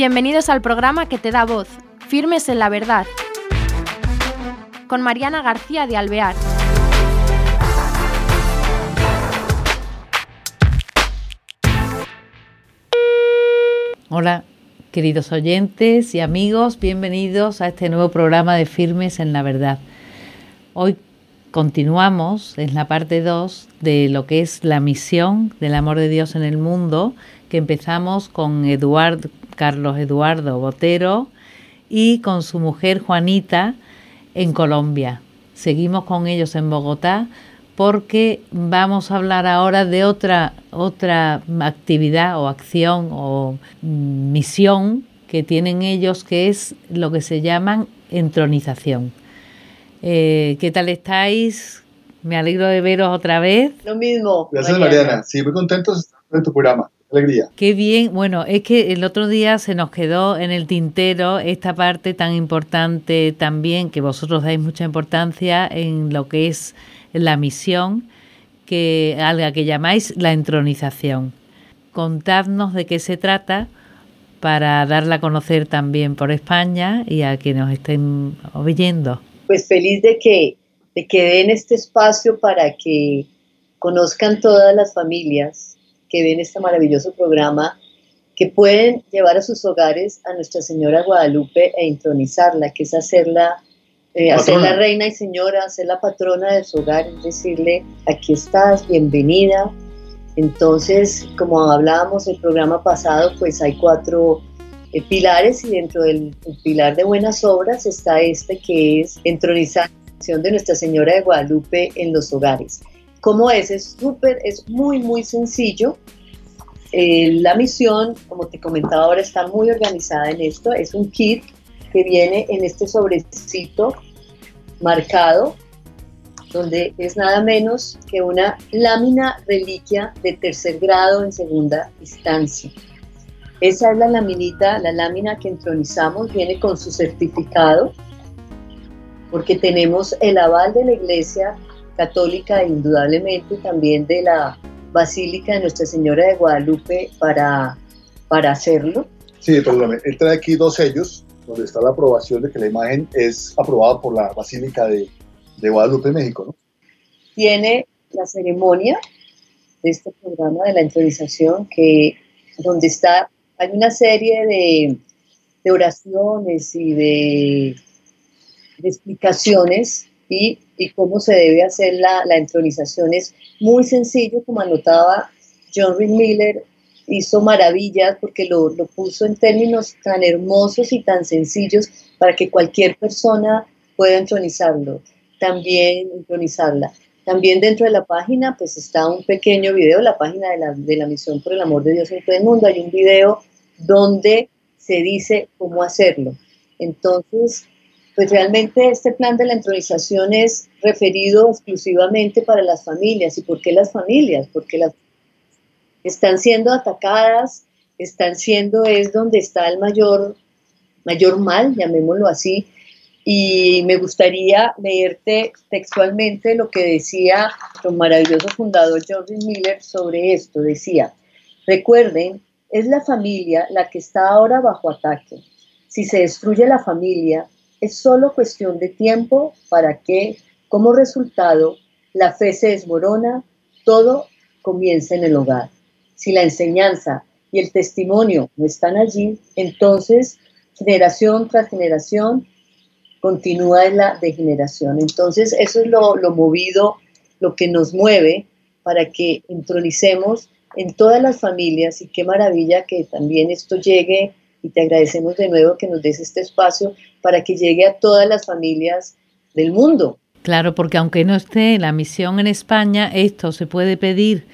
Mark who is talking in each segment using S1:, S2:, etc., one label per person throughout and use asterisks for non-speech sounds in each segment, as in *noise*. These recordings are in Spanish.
S1: Bienvenidos al programa que te da voz, Firmes en la Verdad, con Mariana García de Alvear.
S2: Hola, queridos oyentes y amigos, bienvenidos a este nuevo programa de Firmes en la Verdad. Hoy continuamos en la parte 2 de lo que es la misión del amor de Dios en el mundo, que empezamos con Eduardo, Carlos Eduardo Botero y con su mujer Juanita en Colombia. Seguimos con ellos en Bogotá porque vamos a hablar ahora de otra, otra actividad o acción o misión que tienen ellos que es lo que se llaman entronización. Eh, ¿Qué tal estáis? Me alegro de veros otra vez.
S3: Lo mismo.
S4: Gracias, Mariana. Sí, muy contentos de estar en tu programa. Alegría.
S2: Qué bien. Bueno, es que el otro día se nos quedó en el tintero esta parte tan importante también, que vosotros dais mucha importancia en lo que es la misión, que, a la que llamáis la entronización. Contadnos de qué se trata para darla a conocer también por España y a quienes nos estén oyendo
S3: pues feliz de que, de que den este espacio para que conozcan todas las familias que ven este maravilloso programa, que pueden llevar a sus hogares a Nuestra Señora Guadalupe e intronizarla, que es hacerla, eh, hacerla reina y señora, hacer la patrona de su hogar, es decirle, aquí estás, bienvenida. Entonces, como hablábamos el programa pasado, pues hay cuatro eh, pilares y dentro del pilar de buenas obras está este que es entronizar de Nuestra Señora de Guadalupe en los hogares. ¿Cómo es? Es súper, es muy, muy sencillo. Eh, la misión, como te comentaba ahora, está muy organizada en esto. Es un kit que viene en este sobrecito marcado, donde es nada menos que una lámina reliquia de tercer grado en segunda instancia. Esa es la laminita, la lámina que entronizamos, viene con su certificado, porque tenemos el aval de la Iglesia Católica indudablemente también de la Basílica de Nuestra Señora de Guadalupe para, para hacerlo.
S4: Sí, perdóname, él trae aquí dos sellos donde está la aprobación de que la imagen es aprobada por la Basílica de, de Guadalupe, México, ¿no?
S3: Tiene la ceremonia de este programa de la entronización que donde está hay una serie de, oraciones y de, explicaciones y, cómo se debe hacer la, la, entronización. Es muy sencillo, como anotaba John Reed Miller, hizo maravillas porque lo, lo puso en términos tan hermosos y tan sencillos para que cualquier persona pueda entronizarlo, también entronizarla. También dentro de la página pues está un pequeño video, la página de la, de la Misión por el Amor de Dios en todo el mundo, hay un video donde se dice cómo hacerlo. Entonces, pues realmente este plan de la entronización es referido exclusivamente para las familias. ¿Y por qué las familias? Porque las están siendo atacadas, están siendo, es donde está el mayor, mayor mal, llamémoslo así. Y me gustaría leerte textualmente lo que decía el maravilloso fundador George Miller sobre esto. Decía, recuerden es la familia la que está ahora bajo ataque. Si se destruye la familia, es solo cuestión de tiempo para que, como resultado, la fe se desmorona, todo comienza en el hogar. Si la enseñanza y el testimonio no están allí, entonces generación tras generación continúa en la degeneración. Entonces eso es lo, lo movido, lo que nos mueve para que entronicemos en todas las familias y qué maravilla que también esto llegue y te agradecemos de nuevo que nos des este espacio para que llegue a todas las familias del mundo.
S2: Claro, porque aunque no esté la misión en España, esto se puede pedir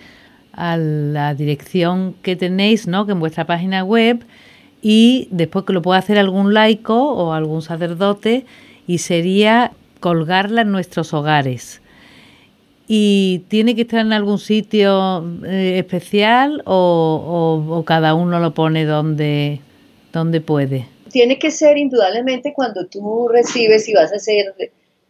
S2: a la dirección que tenéis, ¿no? Que en vuestra página web y después que lo pueda hacer algún laico o algún sacerdote y sería colgarla en nuestros hogares y tiene que estar en algún sitio eh, especial o, cada uno lo pone donde, donde puede?
S3: Tiene que ser indudablemente cuando tú recibes y vas a ser,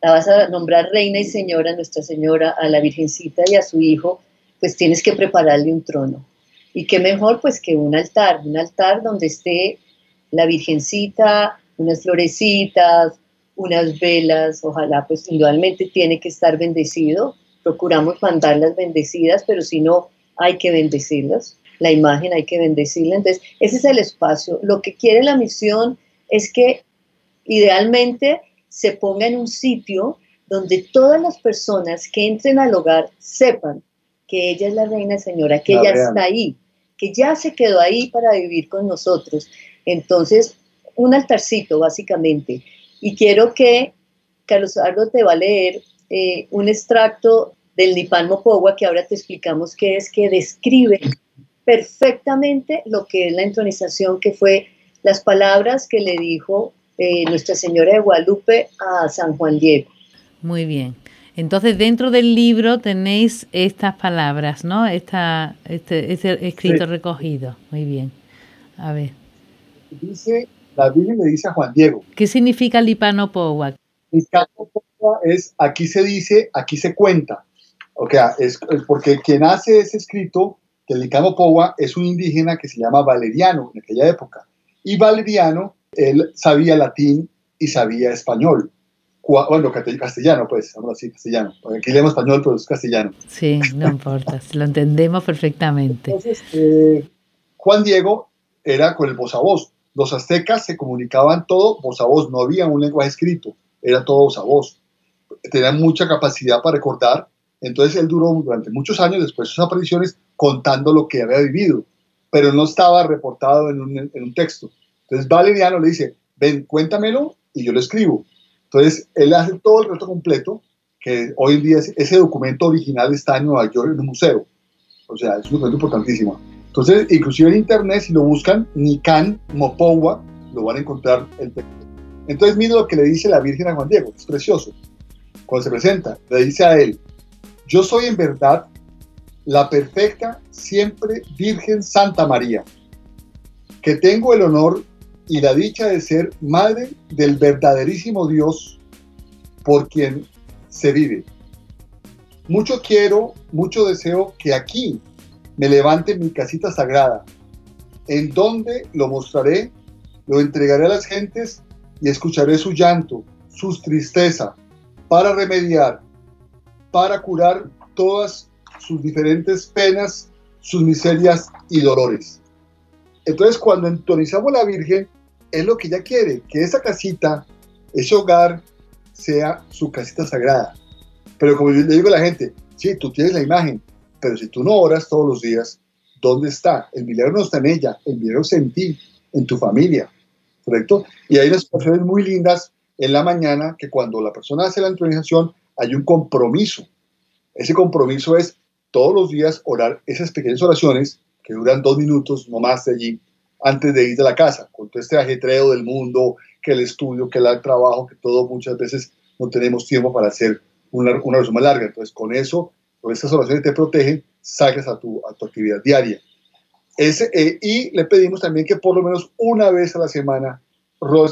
S3: la vas a nombrar reina y señora, Nuestra Señora, a la Virgencita y a su hijo, pues tienes que prepararle un trono. Y qué mejor pues que un altar, un altar donde esté la Virgencita, unas florecitas, unas velas, ojalá pues indudablemente tiene que estar bendecido. Procuramos mandarlas bendecidas, pero si no, hay que bendecirlas. La imagen hay que bendecirla. Entonces, ese es el espacio. Lo que quiere la misión es que idealmente se ponga en un sitio donde todas las personas que entren al hogar sepan que ella es la reina señora, que ella está ahí, que ya se quedó ahí para vivir con nosotros. Entonces, un altarcito básicamente. Y quiero que Carlos Eduardo te va a leer eh, un extracto del Nipan Mopogua, que ahora te explicamos qué es, que describe perfectamente lo que es la entronización, que fue las palabras que le dijo eh, Nuestra Señora de Guadalupe a San Juan Diego.
S2: Muy bien. Entonces, dentro del libro tenéis estas palabras, ¿no? Esta, este, este escrito recogido. Muy bien. A ver.
S4: Dice, la Biblia le dice a Juan Diego.
S2: ¿Qué significa Lipano
S4: Lipano es, aquí se dice, aquí se cuenta. O sea, es, porque quien hace ese escrito, que el Licano es un indígena que se llama Valeriano en aquella época. Y Valeriano, él sabía latín y sabía español bueno, castellano, pues, vamos así, castellano. Aquí leemos español, pero es castellano.
S2: Sí, no importa, *laughs* lo entendemos perfectamente.
S4: Entonces, eh, Juan Diego era con el voz a voz. Los aztecas se comunicaban todo voz a voz, no había un lenguaje escrito, era todo voz a voz. Tenían mucha capacidad para recordar, entonces él duró durante muchos años después de sus apariciones contando lo que había vivido, pero no estaba reportado en un, en un texto. Entonces Valeriano le dice, ven, cuéntamelo y yo lo escribo. Entonces, él hace todo el reto completo, que hoy en día ese documento original está en Nueva York en un museo. O sea, es un documento importantísimo. Entonces, inclusive en internet, si lo buscan, Nikan Mopowa, lo van a encontrar el texto. Entonces, mire lo que le dice la Virgen a Juan Diego, es precioso. Cuando se presenta, le dice a él, yo soy en verdad la perfecta, siempre Virgen Santa María, que tengo el honor y la dicha de ser madre del verdaderísimo Dios por quien se vive. Mucho quiero, mucho deseo que aquí me levante mi casita sagrada, en donde lo mostraré, lo entregaré a las gentes y escucharé su llanto, su tristeza, para remediar, para curar todas sus diferentes penas, sus miserias y dolores. Entonces, cuando entonizamos la Virgen, es lo que ella quiere, que esa casita, ese hogar, sea su casita sagrada. Pero como yo le digo a la gente, sí, tú tienes la imagen, pero si tú no oras todos los días, ¿dónde está? El milagro no está en ella, el milagro está en ti, en tu familia, ¿correcto? Y hay unas situaciones muy lindas en la mañana que cuando la persona hace la entronización hay un compromiso. Ese compromiso es todos los días orar esas pequeñas oraciones que duran dos minutos, no más de allí, antes de ir de la casa, con todo este ajetreo del mundo, que el estudio, que el trabajo, que todo, muchas veces no tenemos tiempo para hacer una, una oración más larga. Entonces, con eso, con estas oraciones te protegen, saques a tu, a tu actividad diaria. Ese, eh, y le pedimos también que por lo menos una vez a la semana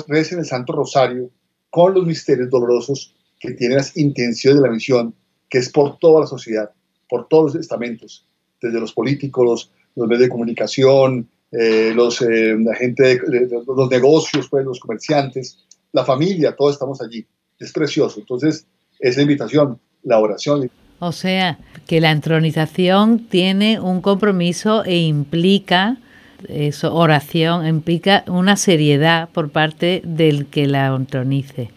S4: recen el Santo Rosario con los misterios dolorosos que tienen las intenciones de la misión, que es por toda la sociedad, por todos los estamentos, desde los políticos, los, los medios de comunicación, eh, los, eh, la gente los negocios, pues, los comerciantes, la familia, todos estamos allí. Es precioso. Entonces, esa invitación, la oración.
S2: O sea, que la entronización tiene un compromiso e implica eso, oración, implica una seriedad por parte del que la entronice.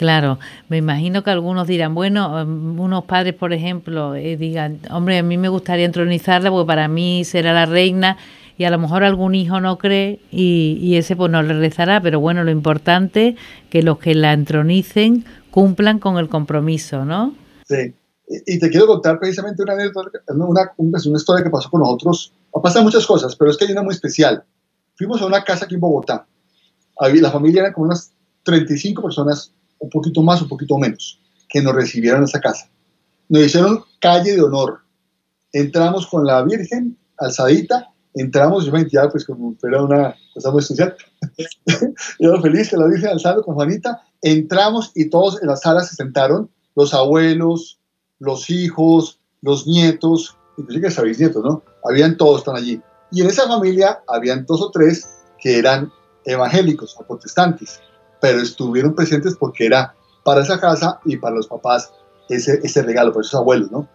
S2: Claro, me imagino que algunos dirán, bueno, um, unos padres, por ejemplo, eh, digan, hombre, a mí me gustaría entronizarla porque para mí será la reina y a lo mejor algún hijo no cree y, ese pues no le rezará, pero bueno, lo importante que los que la entronicen cumplan con el compromiso, ¿no?
S4: Sí, y te quiero contar precisamente una, una, una historia que pasó con nosotros. Pasan muchas cosas, pero es que hay una muy especial. Fuimos a una casa aquí en Bogotá. La familia era como unas 35 personas, un poquito más, un poquito menos, que nos recibieron en esa casa. Nos hicieron calle de honor. Entramos con la Virgen alzadita entramos, yo me sentía pues como era una cosa muy especial. *laughs* yo feliz que la Virgen alzando con Juanita. Entramos y todos en la sala se sentaron, los abuelos, los hijos, los nietos, inclusive que nietos, ¿no? Habían todos, están allí. Y en esa familia habían dos o tres que eran evangélicos o protestantes, pero estuvieron presentes porque era para esa casa y para los papás ese, ese regalo, para esos abuelos, ¿no?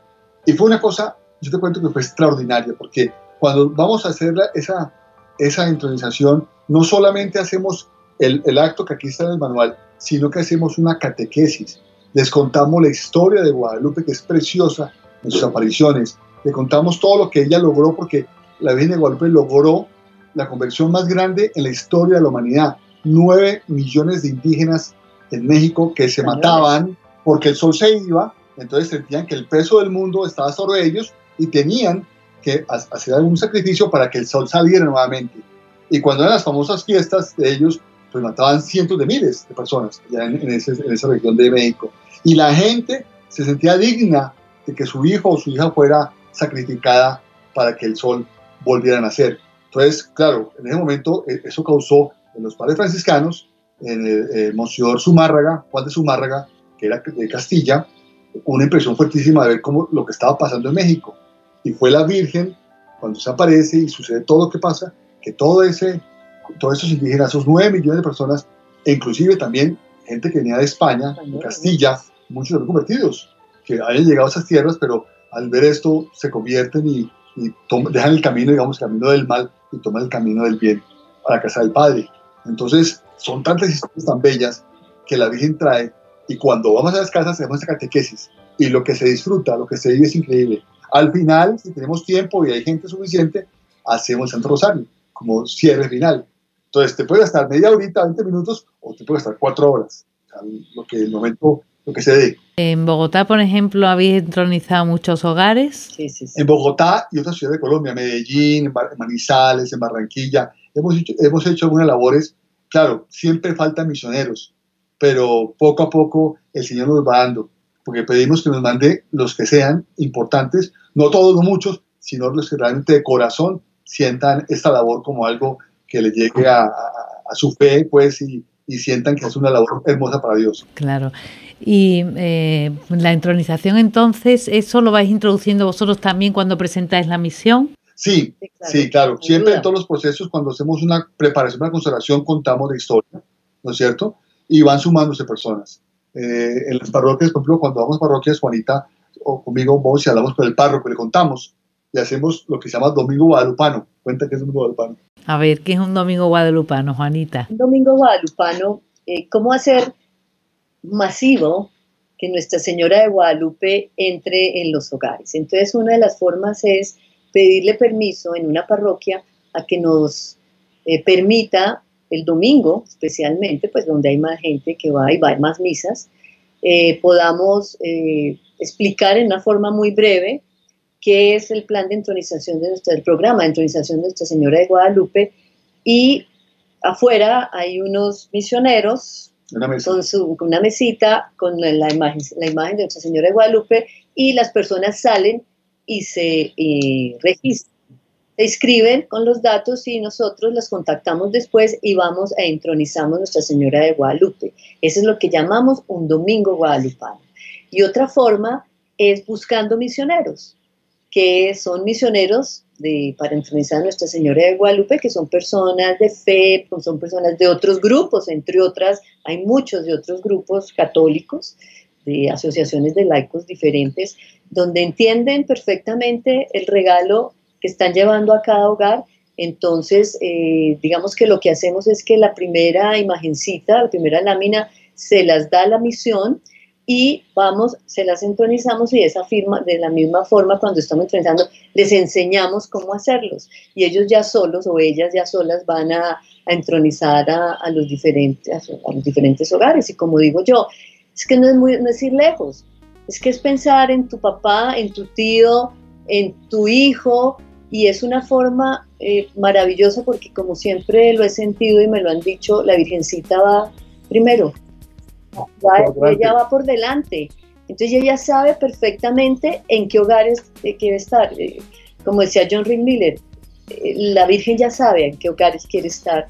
S4: Y fue una cosa, yo te cuento que fue extraordinaria, porque cuando vamos a hacer esa, esa intronización, no solamente hacemos el, el, acto que aquí está en el manual, sino que hacemos una catequesis. Les contamos la historia de Guadalupe, que es preciosa en sus apariciones. Le contamos todo lo que ella logró, porque la Virgen de Guadalupe logró la conversión más grande en la historia de la humanidad. Nueve millones de indígenas en México que se mataban porque el sol se iba, entonces sentían que el peso del mundo estaba sobre ellos y tenían que hacer algún sacrificio para que el sol saliera nuevamente. Y cuando eran las famosas fiestas de ellos, pues mataban cientos de miles de personas en, en esa región de México. Y la gente se sentía digna de que su hijo o su hija fuera sacrificada para que el sol volviera a nacer. Entonces, claro, en ese momento eh, eso causó en los padres franciscanos, en el eh, Monseñor Zumárraga, Juan de Zumárraga, que era de Castilla, una impresión fuertísima de ver cómo lo que estaba pasando en México. Y fue la Virgen, cuando se aparece y sucede todo lo que pasa, que todo ese, todos esos indígenas, esos nueve millones de personas, e inclusive también gente que venía de España, de Castilla, muchos de convertidos, que hayan llegado a esas tierras, pero al ver esto se convierten y, y dejan el camino, digamos, el camino del mal y toman el camino del bien a la casa del Padre. Entonces, son tantas historias tan bellas que la Virgen trae y cuando vamos a las casas hacemos esa catequesis y lo que se disfruta, lo que se vive es increíble. Al final, si tenemos tiempo y hay gente suficiente, hacemos el Santo Rosario como cierre final. Entonces, te puede gastar media horita, 20 minutos o te puede gastar cuatro horas, o sea, lo que el momento lo que se dé.
S2: En Bogotá, por ejemplo, habéis entronizado muchos hogares.
S3: Sí, sí, sí.
S4: En Bogotá y otras ciudades de Colombia, Medellín, en Manizales, en Barranquilla, hemos hecho, algunas labores. Claro, siempre faltan misioneros, pero poco a poco el Señor nos va dando, porque pedimos que nos mande los que sean importantes, no todos, no muchos, sino los que realmente de corazón sientan esta labor como algo que les llegue a, su fe, pues, y, y sientan que es una labor hermosa para Dios.
S2: Claro. Y eh, la entronización entonces, ¿eso lo vais introduciendo vosotros también cuando presentáis la misión?
S4: Sí, sí, claro. Sí, claro. Siempre en todos los procesos, cuando hacemos una preparación para consagración, contamos de historia, ¿no es cierto? Y van sumándose personas. Eh, en las parroquias, por ejemplo, cuando vamos a parroquias, Juanita o conmigo vamos y hablamos con el párroco, le contamos y hacemos lo que se llama Domingo Guadalupano. Cuenta que es Domingo Guadalupano.
S2: A ver, ¿qué es un Domingo Guadalupano, Juanita?
S3: Un Domingo Guadalupano, eh, ¿cómo hacer masivo que Nuestra Señora de Guadalupe entre en los hogares. Entonces, una de las formas es pedirle permiso en una parroquia a que nos eh, permita el domingo, especialmente, pues donde hay más gente que va y va, hay más misas, eh, podamos eh, explicar en una forma muy breve qué es el plan de entronización de nuestra, el programa de entronización de Nuestra Señora de Guadalupe. Y afuera hay unos misioneros
S4: Una
S3: con, su, una mesita con la imagen, la imagen de Nuestra Señora de Guadalupe y las personas salen y se registran, se inscriben con los datos y nosotros las contactamos después y vamos e entronizamos Nuestra Señora de Guadalupe. Eso es lo que llamamos un domingo guadalupano. Y otra forma es buscando misioneros, que son misioneros de, para entronizar a Nuestra Señora de Guadalupe, que son personas de fe, son personas de otros grupos, entre otras, hay muchos de otros grupos católicos, de asociaciones de laicos diferentes, donde entienden perfectamente el regalo que están llevando a cada hogar. Entonces, eh, digamos que lo que hacemos es que la primera imagencita, la primera lámina, se las da la misión y vamos, se las entronizamos y esa firma, de la misma forma, cuando estamos entronizando, les enseñamos cómo hacerlos. Y ellos ya solos o ellas ya solas van a, entronizar a, los diferentes, a los diferentes hogares. Y como digo yo, es que no es, muy, no es ir lejos, es que es pensar en tu papá, en tu tío, en tu hijo, y es una forma eh, maravillosa porque como siempre lo he sentido y me lo han dicho, la Virgencita va primero, va, ella va por delante, entonces ella sabe perfectamente en qué hogares eh, quiere estar, eh, como decía John Rick Miller, la Virgen ya sabe en qué hogares quiere estar,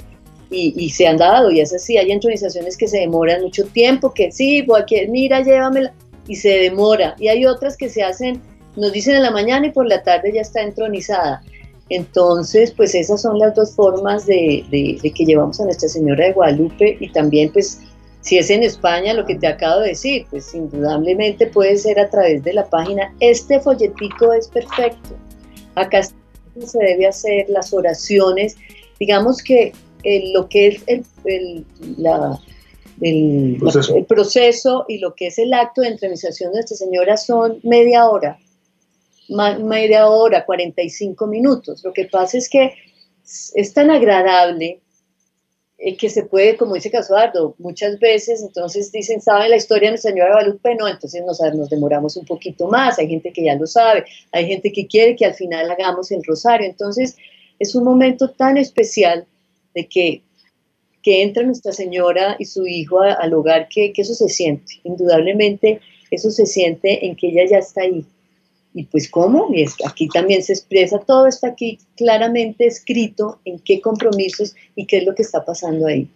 S3: y, y, se han dado, y es así, hay entronizaciones que se demoran mucho tiempo, que sí, aquí, mira, llévamela, y se demora, y hay otras que se hacen, nos dicen en la mañana y por la tarde ya está entronizada. Entonces, pues esas son las dos formas de, que llevamos a Nuestra Señora de Guadalupe y también pues si es en España lo que te acabo de decir, pues indudablemente puede ser a través de la página. Este folletico es perfecto. Acá se debe hacer las oraciones. Digamos que eh, lo que es el, el, proceso. y lo que es el acto de entronización de Nuestra Señora son media hora media hora, 45 minutos. Lo que pasa es que es tan agradable eh, que se puede, como dice Casuardo, muchas veces, entonces dicen, ¿saben la historia de Nuestra Señora Guadalupe? No, entonces nos, nos demoramos un poquito más, hay gente que ya lo sabe, hay gente que quiere que al final hagamos el rosario, entonces es un momento tan especial de que, que entra Nuestra Señora y su hijo al hogar, que, eso se siente, indudablemente eso se siente en que ella ya está ahí, y pues cómo, y es, aquí también se expresa, todo está aquí claramente escrito en qué compromisos y qué es lo que está pasando ahí.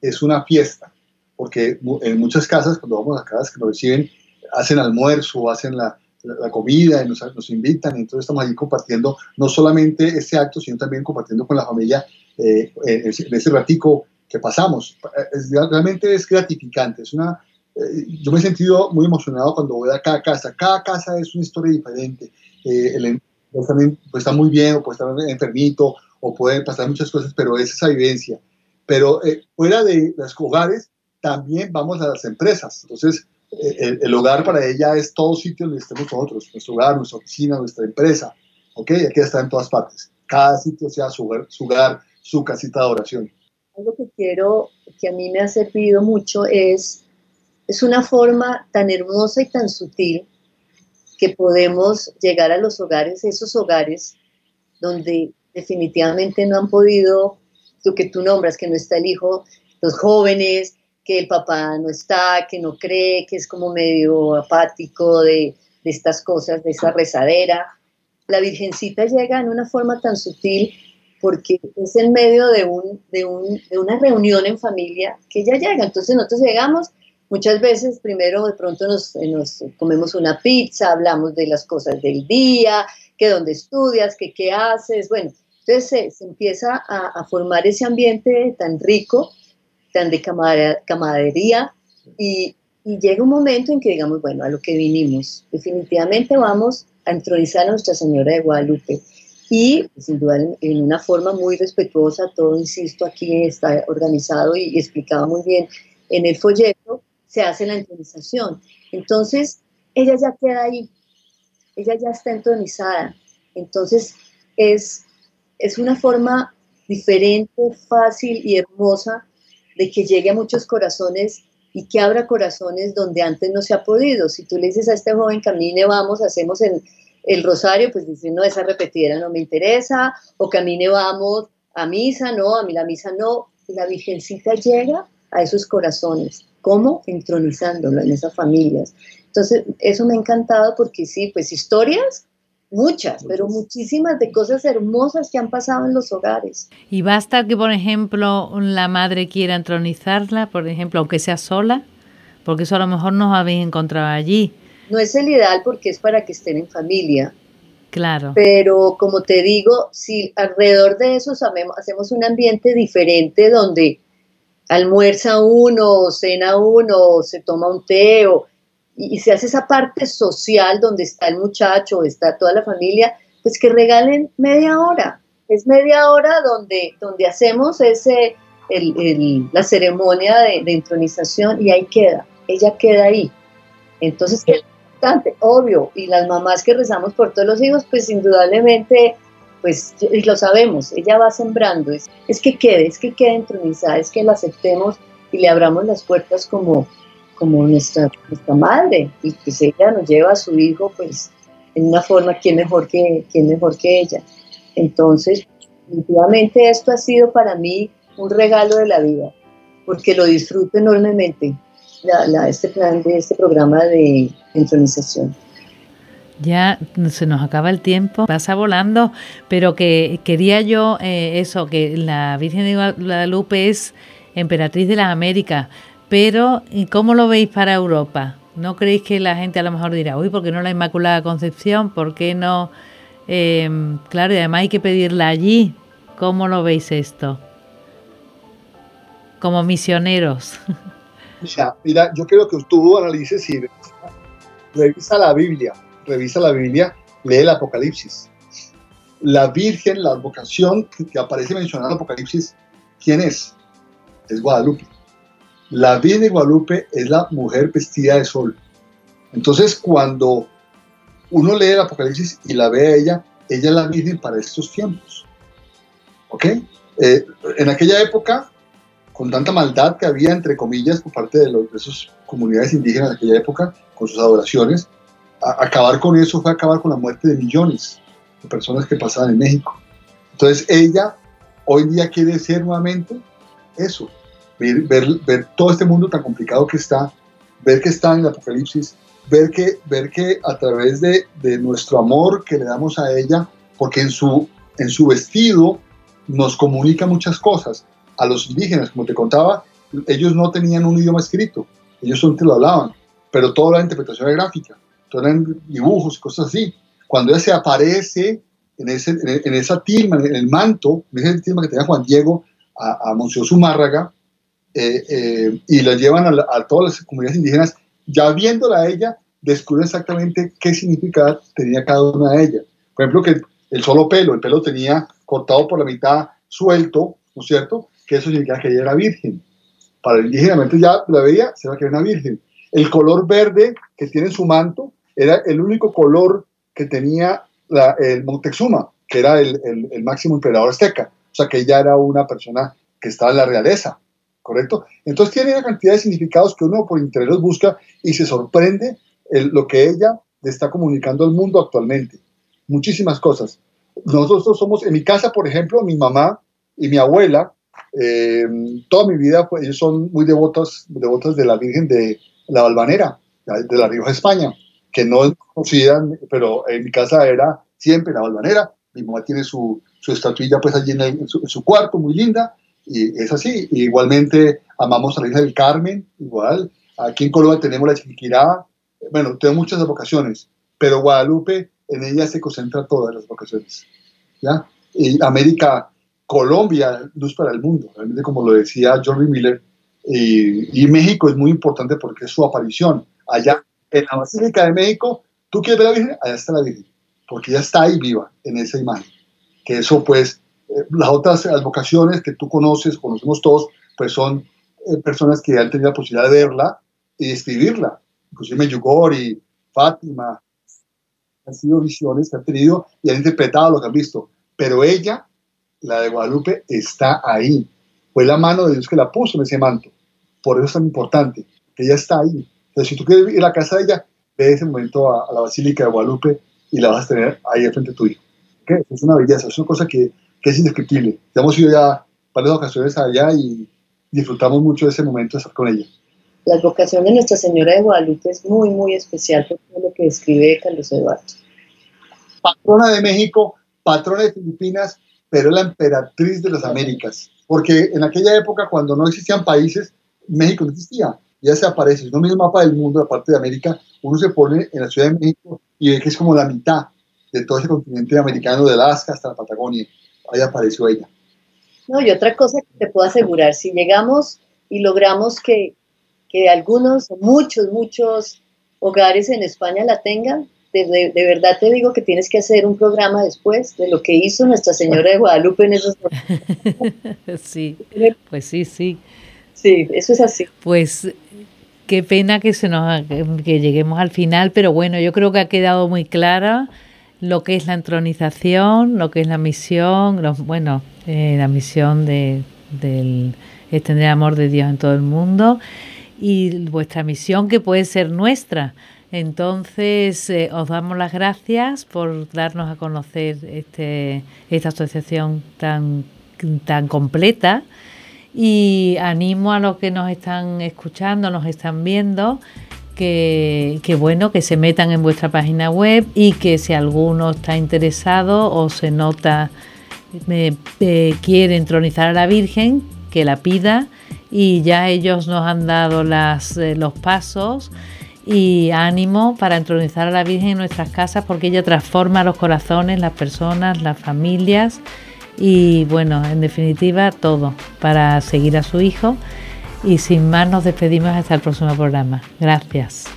S4: Es una fiesta, porque en muchas casas, cuando vamos a casas que nos reciben, hacen almuerzo, hacen la, la, comida y nos, nos, invitan, entonces estamos ahí compartiendo no solamente este acto, sino también compartiendo con la familia eh, en, ese ratico que pasamos. Es, realmente es gratificante, es una eh, yo me he sentido muy emocionado cuando voy a cada casa. Cada casa es una historia diferente. Eh, el también pues, está muy bien, o puede estar enfermito, o pueden pasar muchas cosas, pero es esa vivencia. Pero eh, fuera de los hogares, también vamos a las empresas. Entonces, el, el, hogar para ella es todo sitio donde estemos nosotros, nuestro hogar, nuestra oficina, nuestra empresa. ¿Ok? Aquí está en todas partes. Cada sitio sea su hogar, su, hogar, su casita de oración.
S3: Algo que quiero, que a mí me ha servido mucho es es una forma tan hermosa y tan sutil que podemos llegar a los hogares, esos hogares donde definitivamente no han podido, lo que tú nombras, que no está el hijo, los jóvenes, que el papá no está, que no cree, que es como medio apático de, estas cosas, de esa rezadera. La Virgencita llega en una forma tan sutil porque es en medio de, un, de, un, de una reunión en familia que ella llega. Entonces nosotros llegamos Muchas veces primero de pronto nos, nos, comemos una pizza, hablamos de las cosas del día, que dónde estudias, que qué haces, bueno, entonces se, empieza a, formar ese ambiente tan rico, tan de camaradería y, y, llega un momento en que digamos, bueno, a lo que vinimos, definitivamente vamos a entronizar a Nuestra Señora de Guadalupe y pues, sin duda en una forma muy respetuosa, todo, insisto, aquí está organizado y explicado muy bien en el folleto, se hace la entronización. Entonces, ella ya queda ahí, ella ya está entronizada. Entonces, es, es una forma diferente, fácil y hermosa de que llegue a muchos corazones y que abra corazones donde antes no se ha podido. Si tú le dices a este joven, camine, vamos, hacemos el, el rosario, pues dice, no, esa repetidera no me interesa, o camine, vamos a misa, no, a mí la misa no. La Virgencita llega a esos corazones cómo entronizándolo en esas familias. Entonces, eso me ha encantado porque sí, pues historias, muchas, pero muchísimas de cosas hermosas que han pasado en los hogares.
S2: Y basta que, por ejemplo, la madre quiera entronizarla, por ejemplo, aunque sea sola, porque eso a lo mejor nos habéis encontrado allí.
S3: No es el ideal porque es para que estén en familia.
S2: Claro.
S3: Pero como te digo, si alrededor de eso hacemos un ambiente diferente donde almuerza uno, cena uno, se toma un té y, se hace esa parte social donde está el muchacho, está toda la familia, pues que regalen media hora. Es media hora donde, donde hacemos ese, la ceremonia de, de, entronización y ahí queda, ella queda ahí. Entonces, es obvio, y las mamás que rezamos por todos los hijos, pues indudablemente pues lo sabemos, ella va sembrando, es, es que quede, es que quede entronizada, es que la aceptemos y le abramos las puertas como, como nuestra, nuestra madre, y pues ella nos lleva a su hijo, pues en una forma, ¿quién mejor que, quién mejor que ella? Entonces, definitivamente esto ha sido para mí un regalo de la vida, porque lo disfruto enormemente, la, este plan de este programa de entronización.
S2: Ya se nos acaba el tiempo, pasa volando, pero que quería yo eh, eso, que la Virgen de Guadalupe es emperatriz de las Américas, pero ¿cómo lo veis para Europa? ¿No creéis que la gente a lo mejor dirá, uy, ¿por qué no la Inmaculada Concepción? ¿Por qué no Em, claro, y además hay que pedirla allí. ¿Cómo lo veis esto? Como misioneros. *laughs*
S4: Mira, mira yo creo que tú analices y revisa la Biblia, revisa la Biblia, lee el Apocalipsis. La Virgen, la vocación que aparece mencionada en el Apocalipsis, ¿quién es? Es Guadalupe. La Virgen de Guadalupe es la mujer vestida de sol. Entonces, cuando uno lee el Apocalipsis y la ve a ella, ella es la Virgen para estos tiempos. ¿Ok? Eh, en aquella época, con tanta maldad que había, entre comillas, por parte de, los, esas comunidades indígenas de aquella época, con sus adoraciones, acabar con eso fue acabar con la muerte de millones de personas que pasaban en México. Entonces ella hoy día quiere ser nuevamente eso, ver, ver, todo este mundo tan complicado que está, ver que está en el Apocalipsis, ver que, ver que a través de, de, nuestro amor que le damos a ella, porque en su, en su vestido nos comunica muchas cosas. A los indígenas, como te contaba, ellos no tenían un idioma escrito, ellos solamente lo hablaban, pero toda la interpretación era gráfica, todo eran dibujos cosas así. Cuando ella se aparece en, ese, en, esa tilma, en el manto, en esa tilma que tenía Juan Diego a, a Monseñor Zumárraga, eh, eh, y la llevan a, a, todas las comunidades indígenas, ya viéndola a ella, descubren exactamente qué significado tenía cada una de ellas. Por ejemplo, que el solo pelo, el pelo tenía cortado por la mitad, suelto, ¿no es cierto? Que eso significa que ella era virgen. Para el indígena, ya la veía, se va que era una virgen. El color verde que tiene en su manto era el único color que tenía el Montezuma, que era el, el, máximo emperador azteca. O sea, que ella era una persona que estaba en la realeza, ¿correcto? Entonces tiene una cantidad de significados que uno por interés los busca y se sorprende lo que ella le está comunicando al mundo actualmente. Muchísimas cosas. Nosotros somos, en mi casa, por ejemplo, mi mamá y mi abuela, eh, toda mi vida, pues, ellos son muy devotos, devotos de la Virgen de la Balvanera, de la Rioja, España que no es conocida, pero en mi casa era siempre la balvanera. Mi mamá tiene su, su estatuilla pues allí en, su, cuarto, muy linda, y es así. igualmente amamos a la isla del Carmen, igual. Aquí en Colombia tenemos la Chiquirá, bueno, tengo muchas vocaciones, pero Guadalupe, en ella se concentra todas las vocaciones. ¿ya? Y América, Colombia, luz para el mundo, realmente como lo decía John Miller, y, y México es muy importante porque es su aparición. Allá en la Basílica de México, tú quieres ver a la Virgen, allá está la Virgen, porque ya está ahí viva en esa imagen. Que eso, pues, eh, las otras advocaciones que tú conoces, conocemos todos, pues son eh, personas que han tenido la posibilidad de verla y escribirla. Inclusive Medjugorje, Fátima, han sido visiones que han tenido y han interpretado lo que han visto. Pero ella, la de Guadalupe, está ahí. Fue la mano de Dios que la puso en ese manto. Por eso es tan importante, que ella está ahí. Entonces, si tú quieres ir a la casa de ella, ve ese momento a, la Basílica de Guadalupe y la vas a tener ahí al frente tuyo. ¿Okay? Es una belleza, es una cosa que, que es indescriptible. Ya hemos ido ya varias ocasiones allá y disfrutamos mucho de ese momento de estar con ella.
S3: La vocación de Nuestra Señora de Guadalupe es muy, muy especial por todo lo que describe Carlos Eduardo.
S4: Patrona de México, patrona de Filipinas, pero la emperatriz de las Américas. Porque en aquella época, cuando no existían países, México no existía ya se aparece, uno mira el mapa del mundo, la parte de América, uno se pone en la Ciudad de México y ve que es como la mitad de todo ese continente americano, de Alaska hasta la Patagonia. Ahí apareció ella.
S3: No, y otra cosa que te puedo asegurar, si llegamos y logramos que, que algunos, muchos, muchos hogares en España la tengan, de, de, verdad te digo que tienes que hacer un programa después de lo que hizo Nuestra Señora de Guadalupe en esos *laughs*
S2: Sí, pues sí, sí.
S3: Sí, eso es así.
S2: Pues qué pena que se nos que lleguemos al final, pero bueno, yo creo que ha quedado muy clara lo que es la entronización, lo que es la misión, bueno, eh, la misión de del extender el amor de Dios en todo el mundo y vuestra misión que puede ser nuestra. Entonces, eh, os damos las gracias por darnos a conocer este, esta asociación tan, tan completa. Y animo a los que nos están escuchando, nos están viendo, que, bueno, que se metan en vuestra página web y que si alguno está interesado o se nota, me, quiere entronizar a la Virgen, que la pida. Y ya ellos nos han dado eh, los pasos y ánimo para entronizar a la Virgen en nuestras casas porque ella transforma los corazones, las personas, las familias y bueno, en definitiva todo para seguir a su hijo y sin más nos despedimos hasta el próximo programa. Gracias.